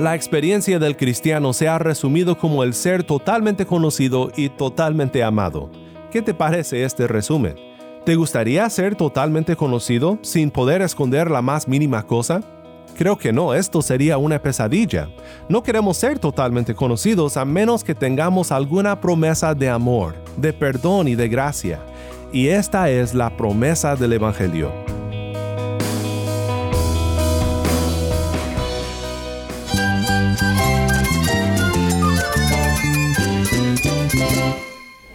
La experiencia del cristiano se ha resumido como el ser totalmente conocido y totalmente amado. ¿Qué te parece este resumen? ¿Te gustaría ser totalmente conocido sin poder esconder la más mínima cosa? Creo que no, esto sería una pesadilla. No queremos ser totalmente conocidos a menos que tengamos alguna promesa de amor, de perdón y de gracia. Y esta es la promesa del Evangelio.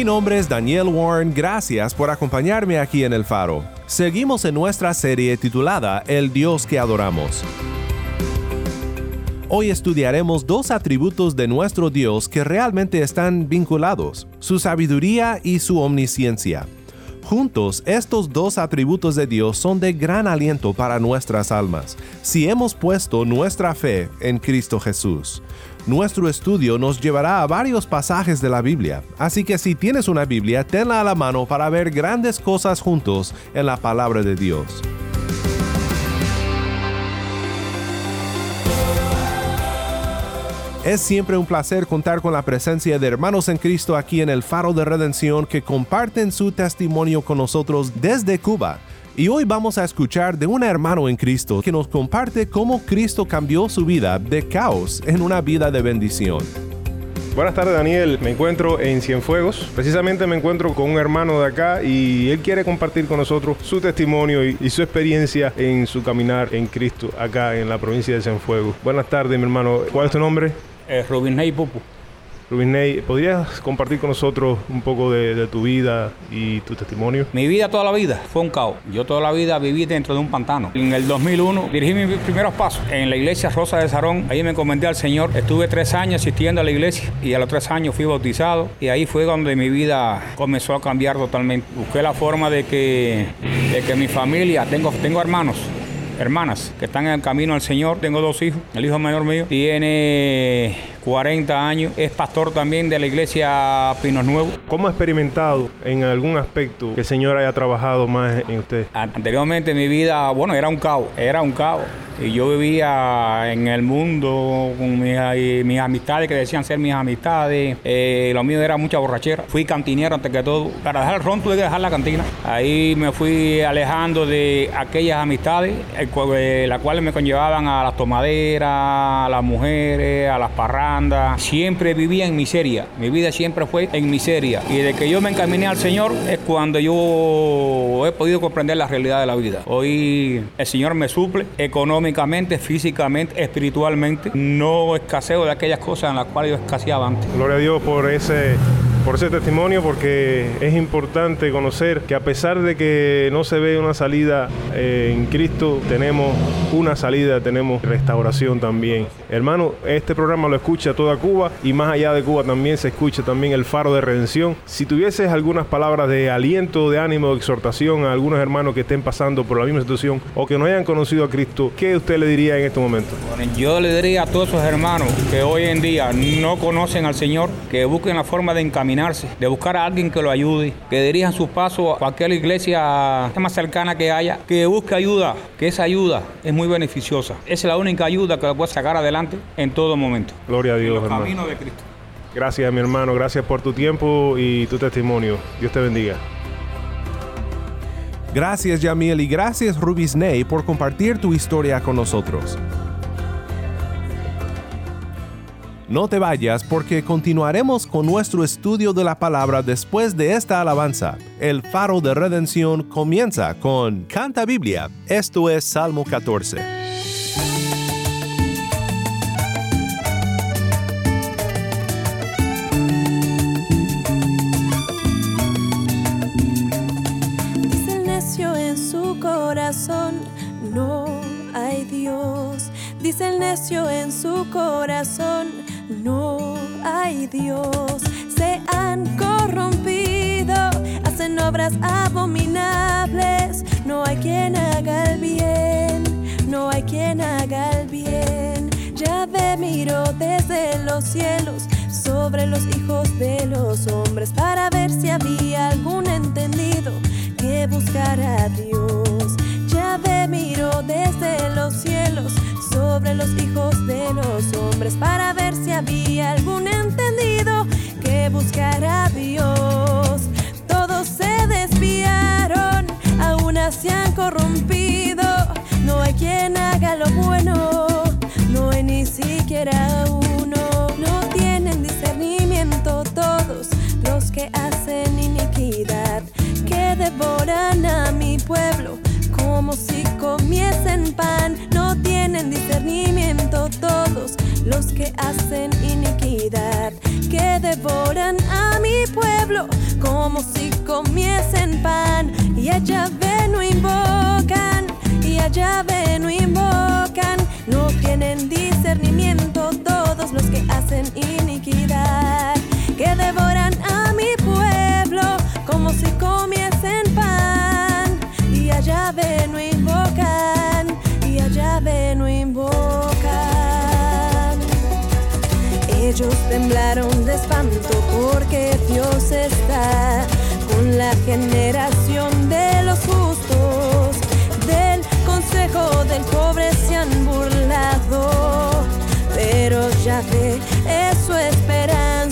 Mi nombre es Daniel Warren, gracias por acompañarme aquí en El Faro. Seguimos en nuestra serie titulada El Dios que adoramos. Hoy estudiaremos dos atributos de nuestro Dios que realmente están vinculados, su sabiduría y su omnisciencia. Juntos, estos dos atributos de Dios son de gran aliento para nuestras almas, si hemos puesto nuestra fe en Cristo Jesús. Nuestro estudio nos llevará a varios pasajes de la Biblia, así que si tienes una Biblia, tenla a la mano para ver grandes cosas juntos en la palabra de Dios. Es siempre un placer contar con la presencia de hermanos en Cristo aquí en el Faro de Redención que comparten su testimonio con nosotros desde Cuba. Y hoy vamos a escuchar de un hermano en Cristo que nos comparte cómo Cristo cambió su vida de caos en una vida de bendición. Buenas tardes Daniel, me encuentro en Cienfuegos. Precisamente me encuentro con un hermano de acá y él quiere compartir con nosotros su testimonio y, su experiencia en su caminar en Cristo acá en la provincia de Cienfuegos. Buenas tardes mi hermano, ¿cuál es tu nombre? Eh, Rubin Ney Pupu. Rubin Ney, ¿podrías compartir con nosotros un poco de, tu vida y tu testimonio? Mi vida toda la vida fue un caos. Yo toda la vida viví dentro de un pantano. En el 2001 dirigí mis primeros pasos en la iglesia Rosa de Sarón. Ahí me encomendé al Señor. Estuve tres años asistiendo a la iglesia y a los tres años fui bautizado. Y ahí fue donde mi vida comenzó a cambiar totalmente. Busqué la forma de que, de que mi familia, tengo, tengo hermanos, hermanas que están en el camino al Señor. Tengo dos hijos. El hijo mayor mío tiene 40 años, es pastor también de la iglesia Pinos Nuevos. ¿Cómo ha experimentado en algún aspecto que el Señor haya trabajado más en usted? Anteriormente mi vida, bueno, era un caos, era un caos. Y yo vivía en el mundo con mis, amistades que decían ser mis amistades. Eh, lo mío era mucha borrachera. Fui cantinero antes que todo. Para dejar el ron tuve que dejar la cantina. Ahí me fui alejando de aquellas amistades, eh, las cuales me conllevaban a las tomaderas, a las mujeres, a las parras Siempre vivía en miseria. Mi vida siempre fue en miseria. Y de que yo me encaminé al Señor es cuando yo he podido comprender la realidad de la vida. Hoy el Señor me suple económicamente, físicamente, espiritualmente. No escaseo de aquellas cosas en las cuales yo escaseaba antes. Gloria a Dios por ese por ese testimonio porque es importante conocer que a pesar de que no se ve una salida eh, en Cristo, tenemos una salida, tenemos restauración también. Hermano, este programa lo escucha toda Cuba y más allá de Cuba también se escucha también el faro de redención. Si tuvieses algunas palabras de aliento, de ánimo, de exhortación a algunos hermanos que estén pasando por la misma situación o que no hayan conocido a Cristo, ¿qué usted le diría en este momento? Bueno, yo le diría a todos esos hermanos que hoy en día no conocen al Señor, que busquen la forma de encaminar de buscar a alguien que lo ayude, que dirijan sus pasos a cualquier iglesia más cercana que haya, que busque ayuda, que esa ayuda es muy beneficiosa. Esa es la única ayuda que lo puede sacar adelante en todo momento. Gloria a Dios, en camino de Cristo. Gracias, mi hermano. Gracias por tu tiempo y tu testimonio. Dios te bendiga. Gracias, Yamiel, y gracias, Rubis Ney, por compartir tu historia con nosotros. No te vayas porque continuaremos con nuestro estudio de la palabra después de esta alabanza. El faro de redención comienza con Canta Biblia. Esto es Salmo 14. su corazón, no hay Dios. Dice el necio en su corazón, no hay Dios. Se han corrompido, hacen obras abominables. No hay quien haga el bien, no hay quien haga el bien. Ya ve miro desde los cielos sobre los hijos de los hombres para ver si había algún entendido que buscara a Dios. Ya ve miro desde los cielos sobre los hijos de los hombres para ver si había algún entendido que buscara a Dios. Todos se desviaron, aún se han corrompido. No hay quien haga lo bueno, no hay ni siquiera uno. No tienen discernimiento todos los que hacen iniquidad, que devoran a mi pueblo como si comiesen pan. No tienen discernimiento todos los que hacen iniquidad, que devoran a mi pueblo como si comiesen pan. Y allá ven no invocan, Ellos temblaron de espanto porque Dios está con la generación de los justos. Del consejo del pobre se han burlado, pero ya ve es su esperanza.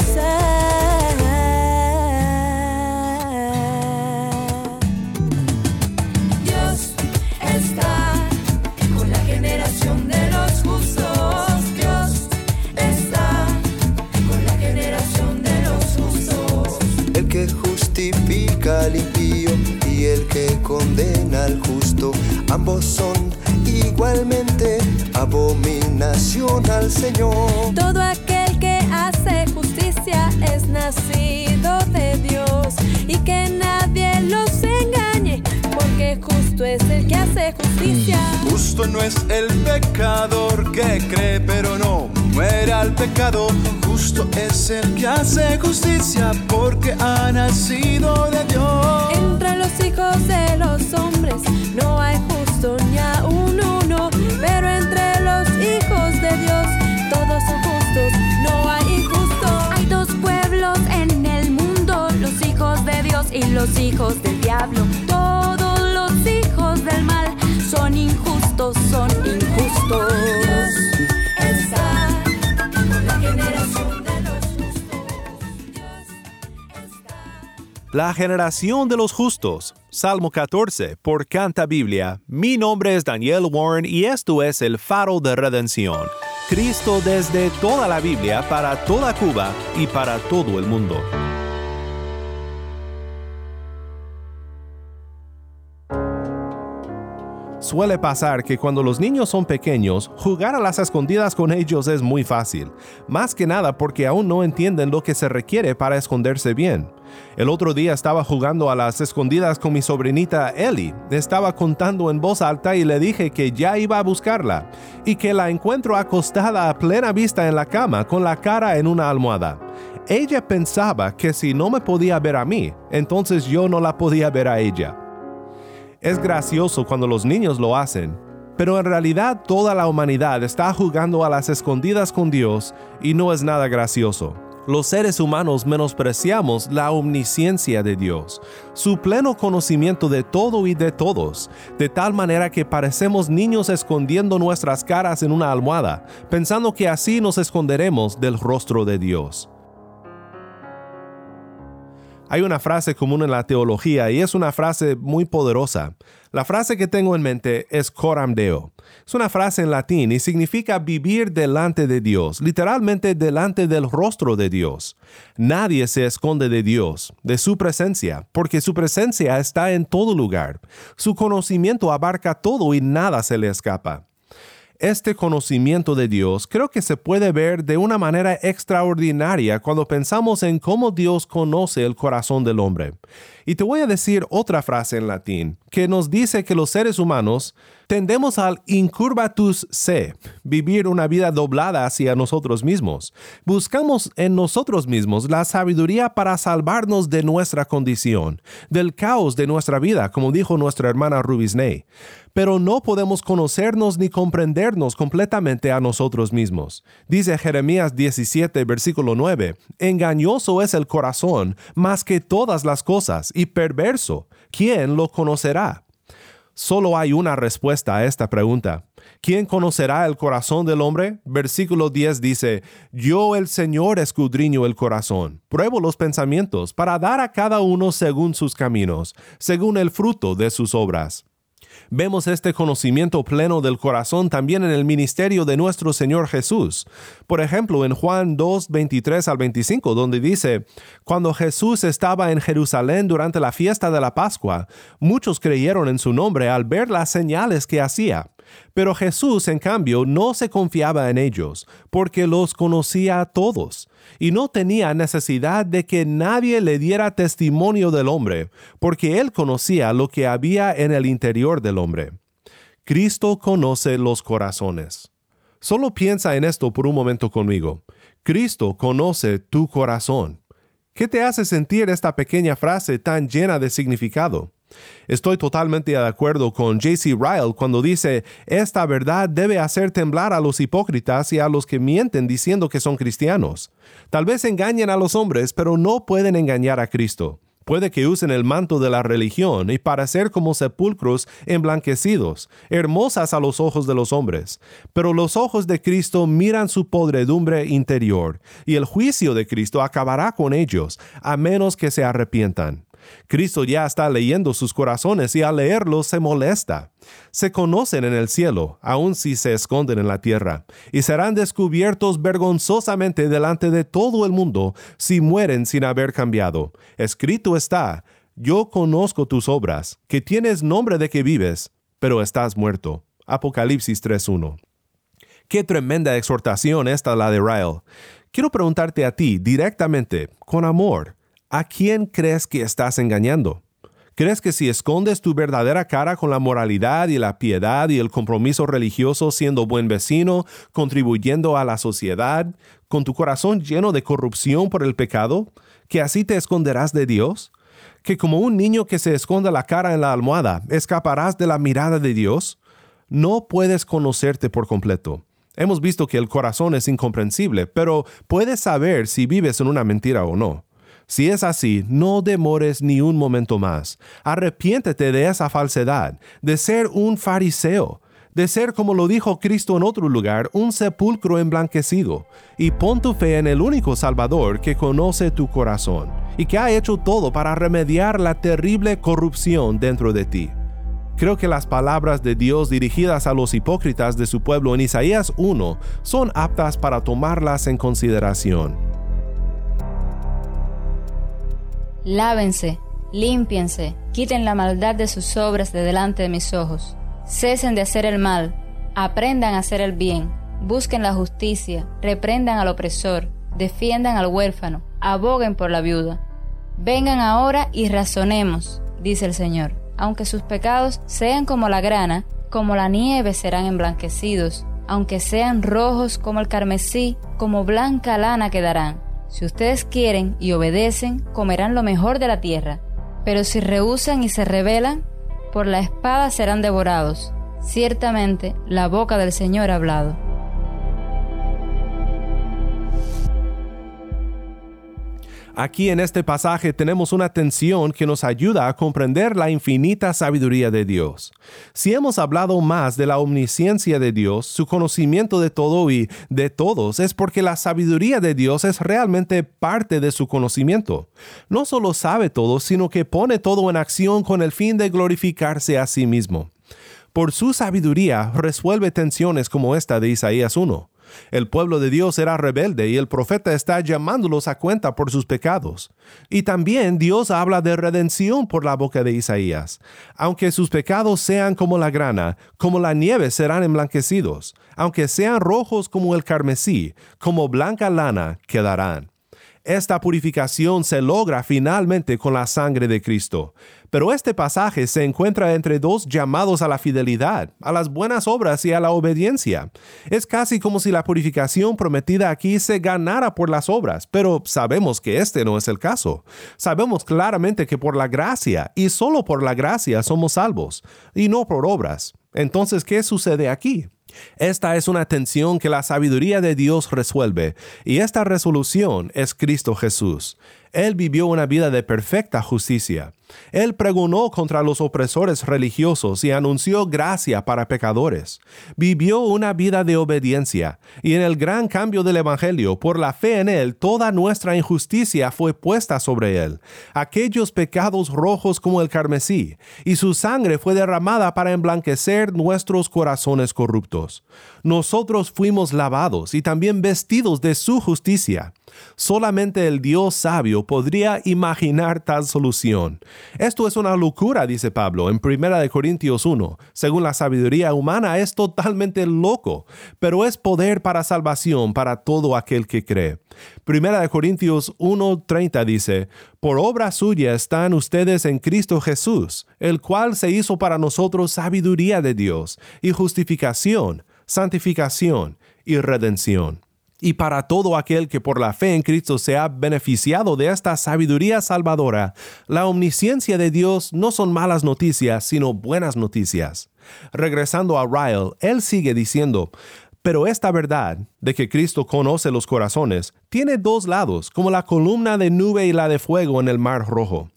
El que justifica al impío y el que condena al justo, ambos son igualmente abominación al Señor. Todo aquel que hace justicia es nacido de Dios y que nadie los engañe, porque justo es el que hace justicia. Justo no es el pecador que cree pero no muere al pecado. Justo es el que hace justicia porque ha nacido de Dios. Entre los hijos de los hombres no hay justo ni a un uno, pero entre los hijos de Dios todos son justos, no hay injusto. Hay dos pueblos en el mundo, los hijos de Dios y los hijos del diablo. Todos los hijos del mal son injustos, son injustos. La generación de los justos. Salmo 14, por Canta Biblia. Mi nombre es Daniel Warren y esto es el faro de redención. Cristo desde toda la Biblia para toda Cuba y para todo el mundo. Suele pasar que cuando los niños son pequeños, jugar a las escondidas con ellos es muy fácil, más que nada porque aún no entienden lo que se requiere para esconderse bien. El otro día estaba jugando a las escondidas con mi sobrinita Ellie. Estaba contando en voz alta y le dije que ya iba a buscarla y que la encuentro acostada a plena vista en la cama con la cara en una almohada. Ella pensaba que si no me podía ver a mí, entonces yo no la podía ver a ella. Es gracioso cuando los niños lo hacen, pero en realidad toda la humanidad está jugando a las escondidas con Dios y no es nada gracioso. Los seres humanos menospreciamos la omnisciencia de Dios, su pleno conocimiento de todo y de todos, de tal manera que parecemos niños escondiendo nuestras caras en una almohada, pensando que así nos esconderemos del rostro de Dios. Hay una frase común en la teología y es una frase muy poderosa. La frase que tengo en mente es coram deo. Es una frase en latín y significa vivir delante de Dios, literalmente delante del rostro de Dios. Nadie se esconde de Dios, de su presencia, porque su presencia está en todo lugar. Su conocimiento abarca todo y nada se le escapa. Este conocimiento de Dios creo que se puede ver de una manera extraordinaria cuando pensamos en cómo Dios conoce el corazón del hombre. Y te voy a decir otra frase en latín que nos dice que los seres humanos tendemos al incurvatus se, vivir una vida doblada hacia nosotros mismos. Buscamos en nosotros mismos la sabiduría para salvarnos de nuestra condición, del caos de nuestra vida, como dijo nuestra hermana Rubisney pero no podemos conocernos ni comprendernos completamente a nosotros mismos. Dice Jeremías 17, versículo 9, Engañoso es el corazón más que todas las cosas y perverso. ¿Quién lo conocerá? Solo hay una respuesta a esta pregunta. ¿Quién conocerá el corazón del hombre? Versículo 10 dice, Yo el Señor escudriño el corazón, pruebo los pensamientos para dar a cada uno según sus caminos, según el fruto de sus obras. Vemos este conocimiento pleno del corazón también en el ministerio de nuestro Señor Jesús. Por ejemplo, en Juan 2, 23 al 25, donde dice, Cuando Jesús estaba en Jerusalén durante la fiesta de la Pascua, muchos creyeron en su nombre al ver las señales que hacía. Pero Jesús, en cambio, no se confiaba en ellos, porque los conocía a todos, y no tenía necesidad de que nadie le diera testimonio del hombre, porque él conocía lo que había en el interior del hombre. Cristo conoce los corazones. Solo piensa en esto por un momento conmigo. Cristo conoce tu corazón. ¿Qué te hace sentir esta pequeña frase tan llena de significado? Estoy totalmente de acuerdo con J.C. Ryle cuando dice, esta verdad debe hacer temblar a los hipócritas y a los que mienten diciendo que son cristianos. Tal vez engañen a los hombres, pero no pueden engañar a Cristo. Puede que usen el manto de la religión y para ser como sepulcros emblanquecidos, hermosas a los ojos de los hombres. Pero los ojos de Cristo miran su podredumbre interior, y el juicio de Cristo acabará con ellos, a menos que se arrepientan. Cristo ya está leyendo sus corazones y al leerlos se molesta. Se conocen en el cielo, aun si se esconden en la tierra, y serán descubiertos vergonzosamente delante de todo el mundo si mueren sin haber cambiado. Escrito está, yo conozco tus obras, que tienes nombre de que vives, pero estás muerto. Apocalipsis 3.1. Qué tremenda exhortación esta la de Ryle. Quiero preguntarte a ti directamente, con amor, ¿a quién crees que estás engañando? ¿Crees que si escondes tu verdadera cara con la moralidad y la piedad y el compromiso religioso siendo buen vecino, contribuyendo a la sociedad, con tu corazón lleno de corrupción por el pecado, que así te esconderás de Dios? ¿Que como un niño que se esconde la cara en la almohada, escaparás de la mirada de Dios? No puedes conocerte por completo. Hemos visto que el corazón es incomprensible, pero puedes saber si vives en una mentira o no. Si es así, no demores ni un momento más. Arrepiéntete de esa falsedad, de ser un fariseo, de ser, como lo dijo Cristo en otro lugar, un sepulcro emblanquecido, y pon tu fe en el único Salvador que conoce tu corazón y que ha hecho todo para remediar la terrible corrupción dentro de ti. Creo que las palabras de Dios dirigidas a los hipócritas de su pueblo en Isaías 1 son aptas para tomarlas en consideración. Lávense, límpiense, quiten la maldad de sus obras de delante de mis ojos. Cesen de hacer el mal, aprendan a hacer el bien, busquen la justicia, reprendan al opresor, defiendan al huérfano, aboguen por la viuda. Vengan ahora y razonemos, dice el Señor. Aunque sus pecados sean como la grana, como la nieve serán emblanquecidos, aunque sean rojos como el carmesí, como blanca lana quedarán. Si ustedes quieren y obedecen, comerán lo mejor de la tierra. Pero si rehusan y se rebelan, por la espada serán devorados. Ciertamente la boca del Señor ha hablado. Aquí en este pasaje tenemos una tensión que nos ayuda a comprender la infinita sabiduría de Dios. Si hemos hablado más de la omnisciencia de Dios, su conocimiento de todo y de todos, es porque la sabiduría de Dios es realmente parte de su conocimiento. No solo sabe todo, sino que pone todo en acción con el fin de glorificarse a sí mismo. Por su sabiduría resuelve tensiones como esta de Isaías 1 El pueblo de Dios era rebelde y el profeta está llamándolos a cuenta por sus pecados. Y también Dios habla de redención por la boca de Isaías. Aunque sus pecados sean como la grana, como la nieve serán emblanquecidos. Aunque sean rojos como el carmesí, como blanca lana quedarán. Esta purificación se logra finalmente con la sangre de Cristo. Pero este pasaje se encuentra entre dos llamados a la fidelidad, a las buenas obras y a la obediencia. Es casi como si la purificación prometida aquí se ganara por las obras, pero sabemos que este no es el caso. Sabemos claramente que por la gracia y solo por la gracia somos salvos, y no por obras. Entonces, ¿qué sucede aquí? Esta es una tensión que la sabiduría de Dios resuelve, y esta resolución es Cristo Jesús. Él vivió una vida de perfecta justicia. Él pregonó contra los opresores religiosos y anunció gracia para pecadores. Vivió una vida de obediencia, y en el gran cambio del Evangelio, por la fe en Él, toda nuestra injusticia fue puesta sobre Él, aquellos pecados rojos como el carmesí, y su sangre fue derramada para emblanquecer nuestros corazones corruptos. Nosotros fuimos lavados y también vestidos de su justicia. Solamente el Dios sabio podría imaginar tal solución. Esto es una locura, dice Pablo en 1 Corintios 1. Según la sabiduría humana es totalmente loco, pero es poder para salvación para todo aquel que cree. 1 Corintios 1:30 dice, Por obra suya están ustedes en Cristo Jesús, el cual se hizo para nosotros sabiduría de Dios y justificación, santificación y redención y para todo aquel que por la fe en Cristo se ha beneficiado de esta sabiduría salvadora, la omnisciencia de Dios no son malas noticias, sino buenas noticias. Regresando a Ryle, él sigue diciendo, pero esta verdad de que Cristo conoce los corazones tiene dos lados, como la columna de nube y la de fuego en el mar rojo.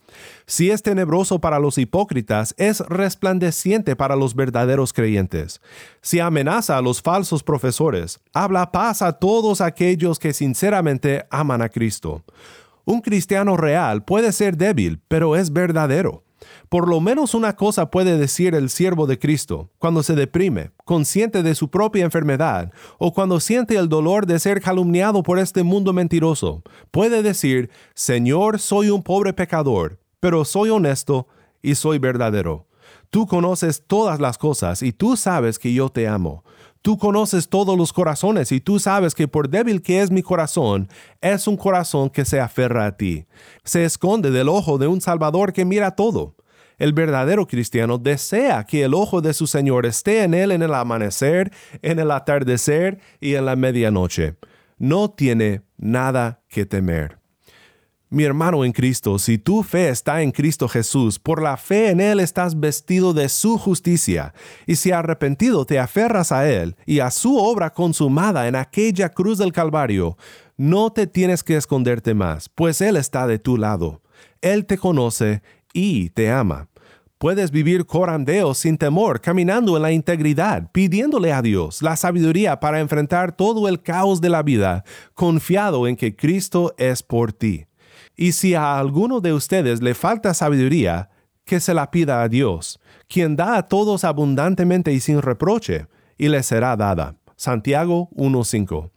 Si es tenebroso para los hipócritas, es resplandeciente para los verdaderos creyentes. Si amenaza a los falsos profesores, habla paz a todos aquellos que sinceramente aman a Cristo. Un cristiano real puede ser débil, pero es verdadero. Por lo menos una cosa puede decir el siervo de Cristo cuando se deprime, consciente de su propia enfermedad, o cuando siente el dolor de ser calumniado por este mundo mentiroso. Puede decir, Señor, soy un pobre pecador, pero soy honesto y soy verdadero. Tú conoces todas las cosas y tú sabes que yo te amo. Tú conoces todos los corazones y tú sabes que por débil que es mi corazón, es un corazón que se aferra a ti. Se esconde del ojo de un Salvador que mira todo. El verdadero cristiano desea que el ojo de su Señor esté en él en el amanecer, en el atardecer y en la medianoche. No tiene nada que temer. Mi hermano en Cristo, si tu fe está en Cristo Jesús, por la fe en Él estás vestido de su justicia, y si arrepentido te aferras a Él y a su obra consumada en aquella cruz del Calvario, no te tienes que esconderte más, pues Él está de tu lado. Él te conoce y te ama. Puedes vivir corandeo sin temor, caminando en la integridad, pidiéndole a Dios la sabiduría para enfrentar todo el caos de la vida, confiado en que Cristo es por ti. Y si a alguno de ustedes le falta sabiduría, que se la pida a Dios, quien da a todos abundantemente y sin reproche, y le será dada. Santiago 1.5.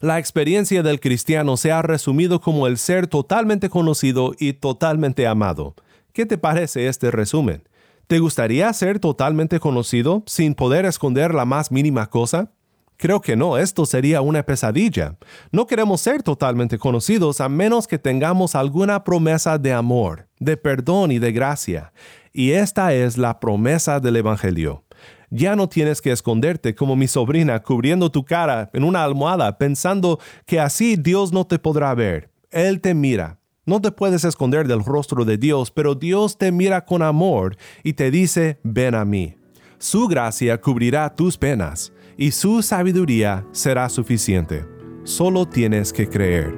La experiencia del cristiano se ha resumido como el ser totalmente conocido y totalmente amado. ¿Qué te parece este resumen? ¿Te gustaría ser totalmente conocido sin poder esconder la más mínima cosa? Creo que no, esto sería una pesadilla. No queremos ser totalmente conocidos a menos que tengamos alguna promesa de amor, de perdón y de gracia. Y esta es la promesa del Evangelio. Ya no tienes que esconderte como mi sobrina cubriendo tu cara en una almohada pensando que así Dios no te podrá ver. Él te mira. No te puedes esconder del rostro de Dios, pero Dios te mira con amor y te dice, ven a mí. Su gracia cubrirá tus penas y su sabiduría será suficiente. Solo tienes que creer.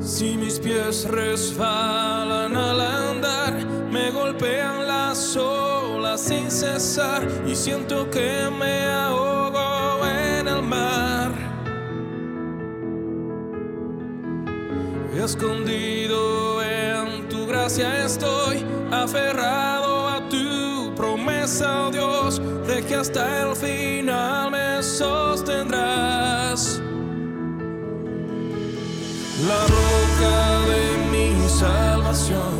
Si mis pies resbalan al andar, me golpean las olas sin cesar y siento que me ahogo en el mar. Escondido en tu gracia estoy, aferrado promesa, Dios, de que hasta el final me sostendrás. La roca de mi salvación,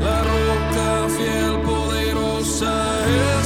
la roca fiel, poderosa es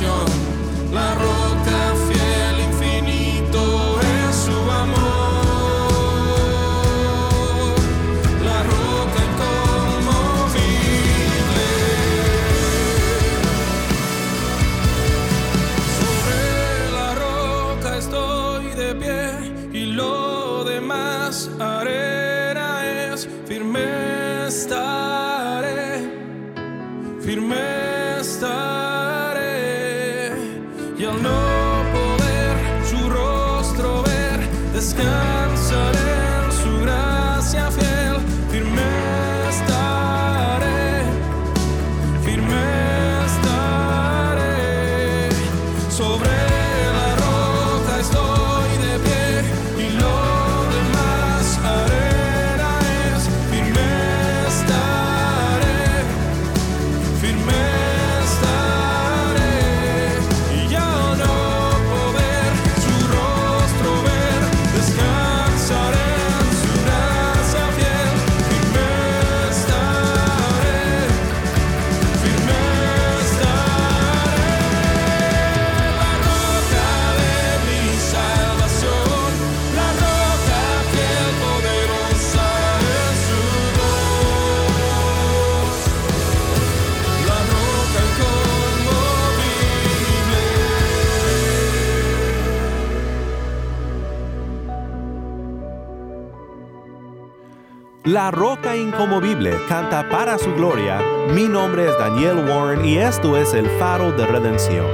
salvación, La roca incomovible canta para su gloria. Mi nombre es Daniel Warren y esto es el faro de redención.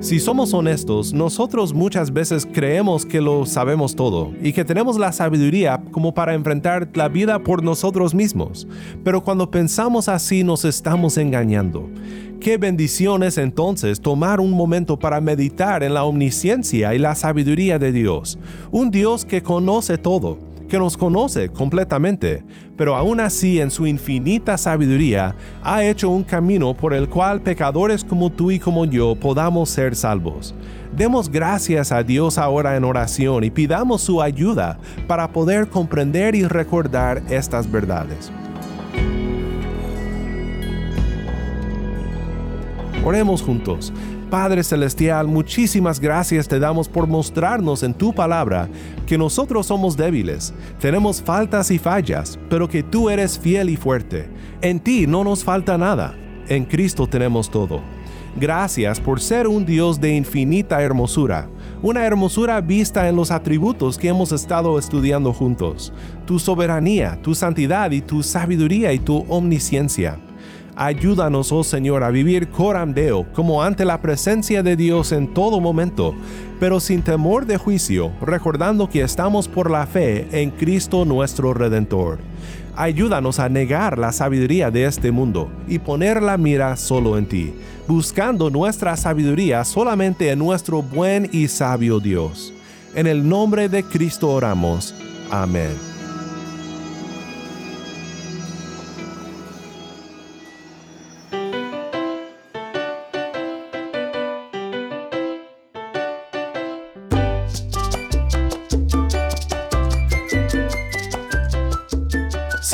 Si somos honestos, nosotros muchas veces creemos que lo sabemos todo y que tenemos la sabiduría como para enfrentar la vida por nosotros mismos. Pero cuando pensamos así nos estamos engañando. Qué bendición es entonces tomar un momento para meditar en la omnisciencia y la sabiduría de Dios, un Dios que conoce todo, que nos conoce completamente, pero aún así en su infinita sabiduría ha hecho un camino por el cual pecadores como tú y como yo podamos ser salvos. Demos gracias a Dios ahora en oración y pidamos su ayuda para poder comprender y recordar estas verdades. Oremos juntos. Padre Celestial, muchísimas gracias te damos por mostrarnos en tu palabra que nosotros somos débiles, tenemos faltas y fallas, pero que tú eres fiel y fuerte. En ti no nos falta nada, en Cristo tenemos todo. Gracias por ser un Dios de infinita hermosura, una hermosura vista en los atributos que hemos estado estudiando juntos, tu soberanía, tu santidad y tu sabiduría y tu omnisciencia. Ayúdanos, oh Señor, a vivir coram deo, como ante la presencia de Dios en todo momento, pero sin temor de juicio, recordando que estamos por la fe en Cristo nuestro Redentor. Ayúdanos a negar la sabiduría de este mundo y poner la mira solo en ti, buscando nuestra sabiduría solamente en nuestro buen y sabio Dios. En el nombre de Cristo oramos. Amén.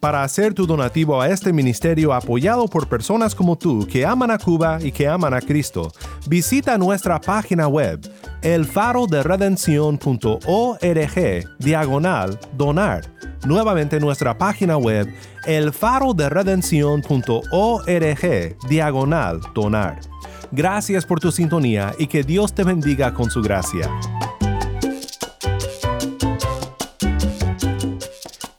Para hacer tu donativo a este ministerio apoyado por personas como tú que aman a Cuba y que aman a Cristo, visita nuestra página web elfaroderedención.org diagonal donar. Nuevamente nuestra página web elfaroderedención.org diagonal donar. Gracias por tu sintonía y que Dios te bendiga con su gracia.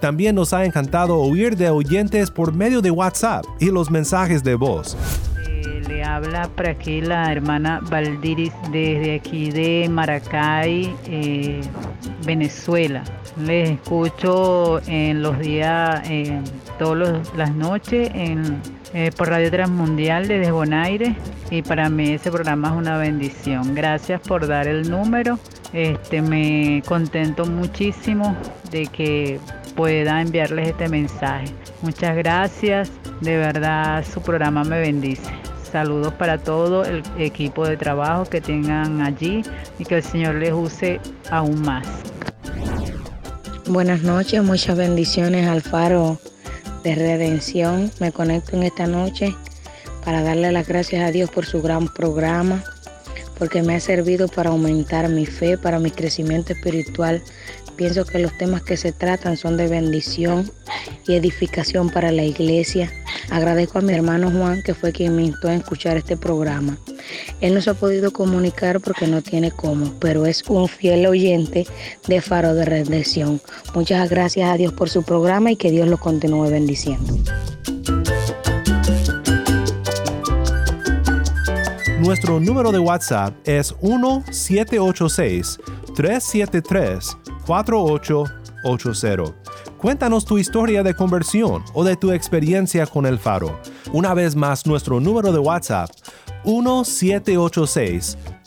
también nos ha encantado oír de oyentes por medio de WhatsApp y los mensajes de voz. Eh, le habla por aquí la hermana Valdiris desde aquí de Maracay, eh, Venezuela. Les escucho en los días, eh, todas las noches en, por Radio Transmundial desde Bonaire y para mí ese programa es una bendición. Gracias por dar el número. Este, me contento muchísimo de que pueda enviarles este mensaje. Muchas gracias, de verdad su programa me bendice. Saludos para todo el equipo de trabajo que tengan allí y que el Señor les use aún más. Buenas noches, muchas bendiciones al faro de redención. Me conecto en esta noche para darle las gracias a Dios por su gran programa, porque me ha servido para aumentar mi fe, para mi crecimiento espiritual Pienso que los temas que se tratan son de bendición y edificación para la iglesia. Agradezco a mi hermano Juan, que fue quien me instó a escuchar este programa. Él no se ha podido comunicar porque no tiene cómo, pero es un fiel oyente de Faro de Redención. Muchas gracias a Dios por su programa y que Dios lo continúe bendiciendo. Nuestro número de WhatsApp es 1786 373 4880. Cuéntanos tu historia de conversión o de tu experiencia con el faro. Una vez más, nuestro número de WhatsApp 1786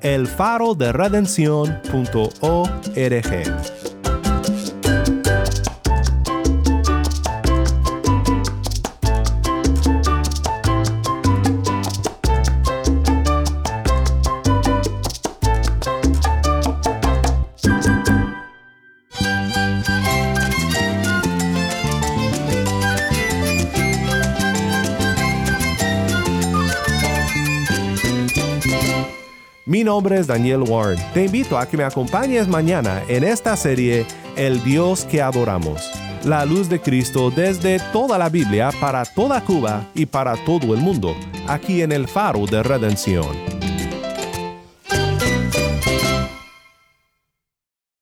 elfaroderedención.org. nombre es Daniel Warren. Te invito a que me acompañes mañana en esta serie El Dios que adoramos. La luz de Cristo desde toda la Biblia para toda Cuba y para todo el mundo, aquí en el faro de redención.